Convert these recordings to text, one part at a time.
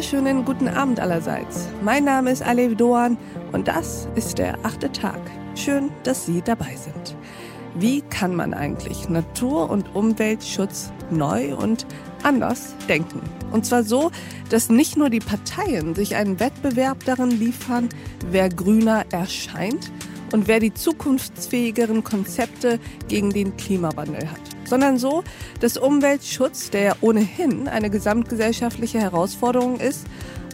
wunderschönen guten Abend allerseits. Mein Name ist Alev Doan und das ist der achte Tag. Schön, dass Sie dabei sind. Wie kann man eigentlich Natur- und Umweltschutz neu und anders denken? Und zwar so, dass nicht nur die Parteien sich einen Wettbewerb darin liefern, wer grüner erscheint und wer die zukunftsfähigeren Konzepte gegen den Klimawandel hat sondern so, dass Umweltschutz, der ja ohnehin eine gesamtgesellschaftliche Herausforderung ist,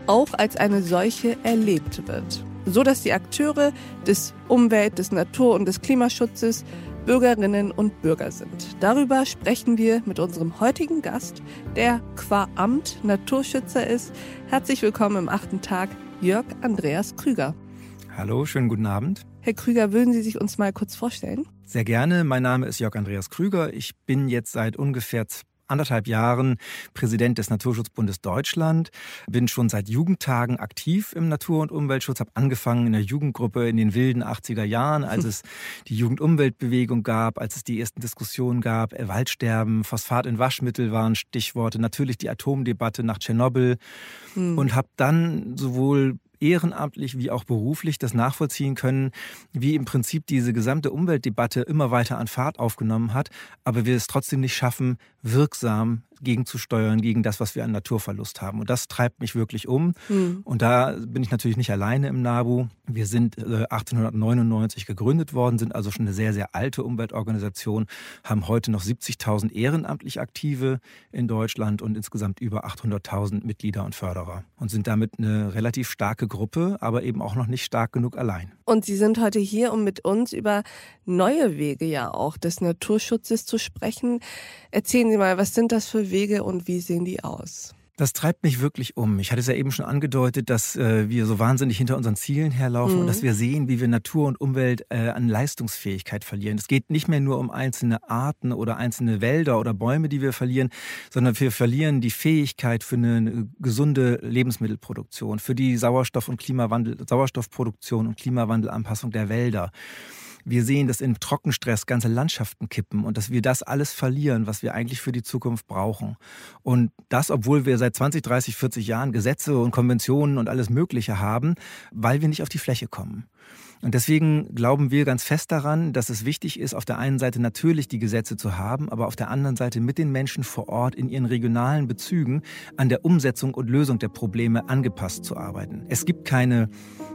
auch als eine solche erlebt wird. So dass die Akteure des Umwelt-, des Natur- und des Klimaschutzes Bürgerinnen und Bürger sind. Darüber sprechen wir mit unserem heutigen Gast, der qua Amt Naturschützer ist. Herzlich willkommen im achten Tag, Jörg Andreas Krüger. Hallo, schönen guten Abend. Herr Krüger, würden Sie sich uns mal kurz vorstellen? Sehr gerne. Mein Name ist Jörg Andreas Krüger. Ich bin jetzt seit ungefähr anderthalb Jahren Präsident des Naturschutzbundes Deutschland, bin schon seit Jugendtagen aktiv im Natur- und Umweltschutz, habe angefangen in der Jugendgruppe in den wilden 80er Jahren, als es die Jugendumweltbewegung gab, als es die ersten Diskussionen gab, Waldsterben, Phosphat in Waschmittel waren Stichworte, natürlich die Atomdebatte nach Tschernobyl hm. und habe dann sowohl ehrenamtlich wie auch beruflich das nachvollziehen können, wie im Prinzip diese gesamte Umweltdebatte immer weiter an Fahrt aufgenommen hat, aber wir es trotzdem nicht schaffen, wirksam gegenzusteuern gegen das, was wir an Naturverlust haben. Und das treibt mich wirklich um. Mhm. Und da bin ich natürlich nicht alleine im NABU. Wir sind 1899 äh, gegründet worden, sind also schon eine sehr, sehr alte Umweltorganisation, haben heute noch 70.000 ehrenamtlich Aktive in Deutschland und insgesamt über 800.000 Mitglieder und Förderer und sind damit eine relativ starke Gruppe, aber eben auch noch nicht stark genug allein. Und Sie sind heute hier, um mit uns über neue Wege ja auch des Naturschutzes zu sprechen. Erzählen Sie mal, was sind das für Wege und wie sehen die aus? Das treibt mich wirklich um. Ich hatte es ja eben schon angedeutet, dass äh, wir so wahnsinnig hinter unseren Zielen herlaufen mhm. und dass wir sehen, wie wir Natur und Umwelt äh, an Leistungsfähigkeit verlieren. Es geht nicht mehr nur um einzelne Arten oder einzelne Wälder oder Bäume, die wir verlieren, sondern wir verlieren die Fähigkeit für eine, eine gesunde Lebensmittelproduktion, für die Sauerstoff- und Klimawandel, Sauerstoffproduktion und Klimawandelanpassung der Wälder. Wir sehen, dass in Trockenstress ganze Landschaften kippen und dass wir das alles verlieren, was wir eigentlich für die Zukunft brauchen. Und das, obwohl wir seit 20, 30, 40 Jahren Gesetze und Konventionen und alles Mögliche haben, weil wir nicht auf die Fläche kommen. Und deswegen glauben wir ganz fest daran, dass es wichtig ist, auf der einen Seite natürlich die Gesetze zu haben, aber auf der anderen Seite mit den Menschen vor Ort in ihren regionalen Bezügen an der Umsetzung und Lösung der Probleme angepasst zu arbeiten. Es gibt keine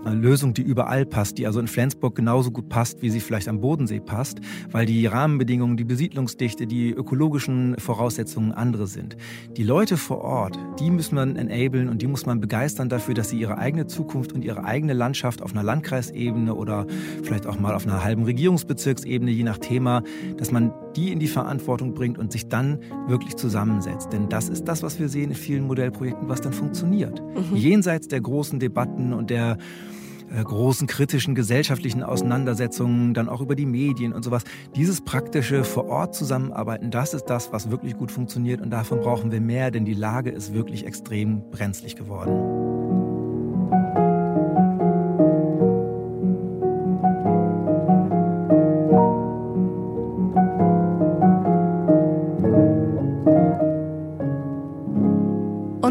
äh, Lösung, die überall passt, die also in Flensburg genauso gut passt, wie sie vielleicht am Bodensee passt, weil die Rahmenbedingungen, die Besiedlungsdichte, die ökologischen Voraussetzungen andere sind. Die Leute vor Ort, die muss man enablen und die muss man begeistern dafür, dass sie ihre eigene Zukunft und ihre eigene Landschaft auf einer Landkreisebene Ebene oder vielleicht auch mal auf einer halben Regierungsbezirksebene, je nach Thema, dass man die in die Verantwortung bringt und sich dann wirklich zusammensetzt. Denn das ist das, was wir sehen in vielen Modellprojekten, was dann funktioniert. Mhm. Jenseits der großen Debatten und der äh, großen kritischen gesellschaftlichen Auseinandersetzungen, dann auch über die Medien und sowas. Dieses praktische vor Ort zusammenarbeiten, das ist das, was wirklich gut funktioniert und davon brauchen wir mehr, denn die Lage ist wirklich extrem brenzlig geworden.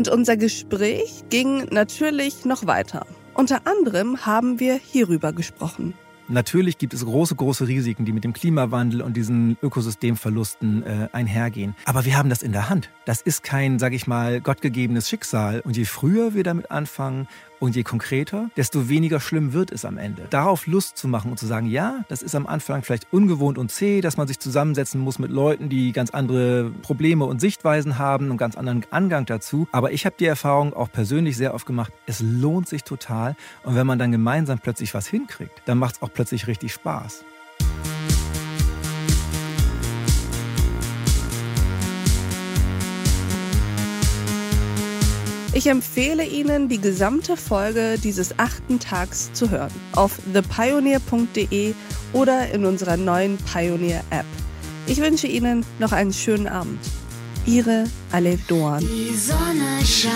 Und unser Gespräch ging natürlich noch weiter. Unter anderem haben wir hierüber gesprochen. Natürlich gibt es große, große Risiken, die mit dem Klimawandel und diesen Ökosystemverlusten äh, einhergehen. Aber wir haben das in der Hand. Das ist kein, sag ich mal, gottgegebenes Schicksal. Und je früher wir damit anfangen und je konkreter, desto weniger schlimm wird es am Ende. Darauf Lust zu machen und zu sagen, ja, das ist am Anfang vielleicht ungewohnt und zäh, dass man sich zusammensetzen muss mit Leuten, die ganz andere Probleme und Sichtweisen haben und ganz anderen Angang dazu. Aber ich habe die Erfahrung auch persönlich sehr oft gemacht, es lohnt sich total. Und wenn man dann gemeinsam plötzlich was hinkriegt, dann macht es auch plötzlich richtig Spaß. Ich empfehle Ihnen, die gesamte Folge dieses achten Tags zu hören. Auf thepioneer.de oder in unserer neuen Pioneer App. Ich wünsche Ihnen noch einen schönen Abend. Ihre Alef Doan. Die Sonne scheint,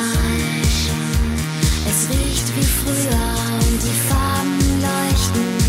es riecht wie früher und die Farben leuchten.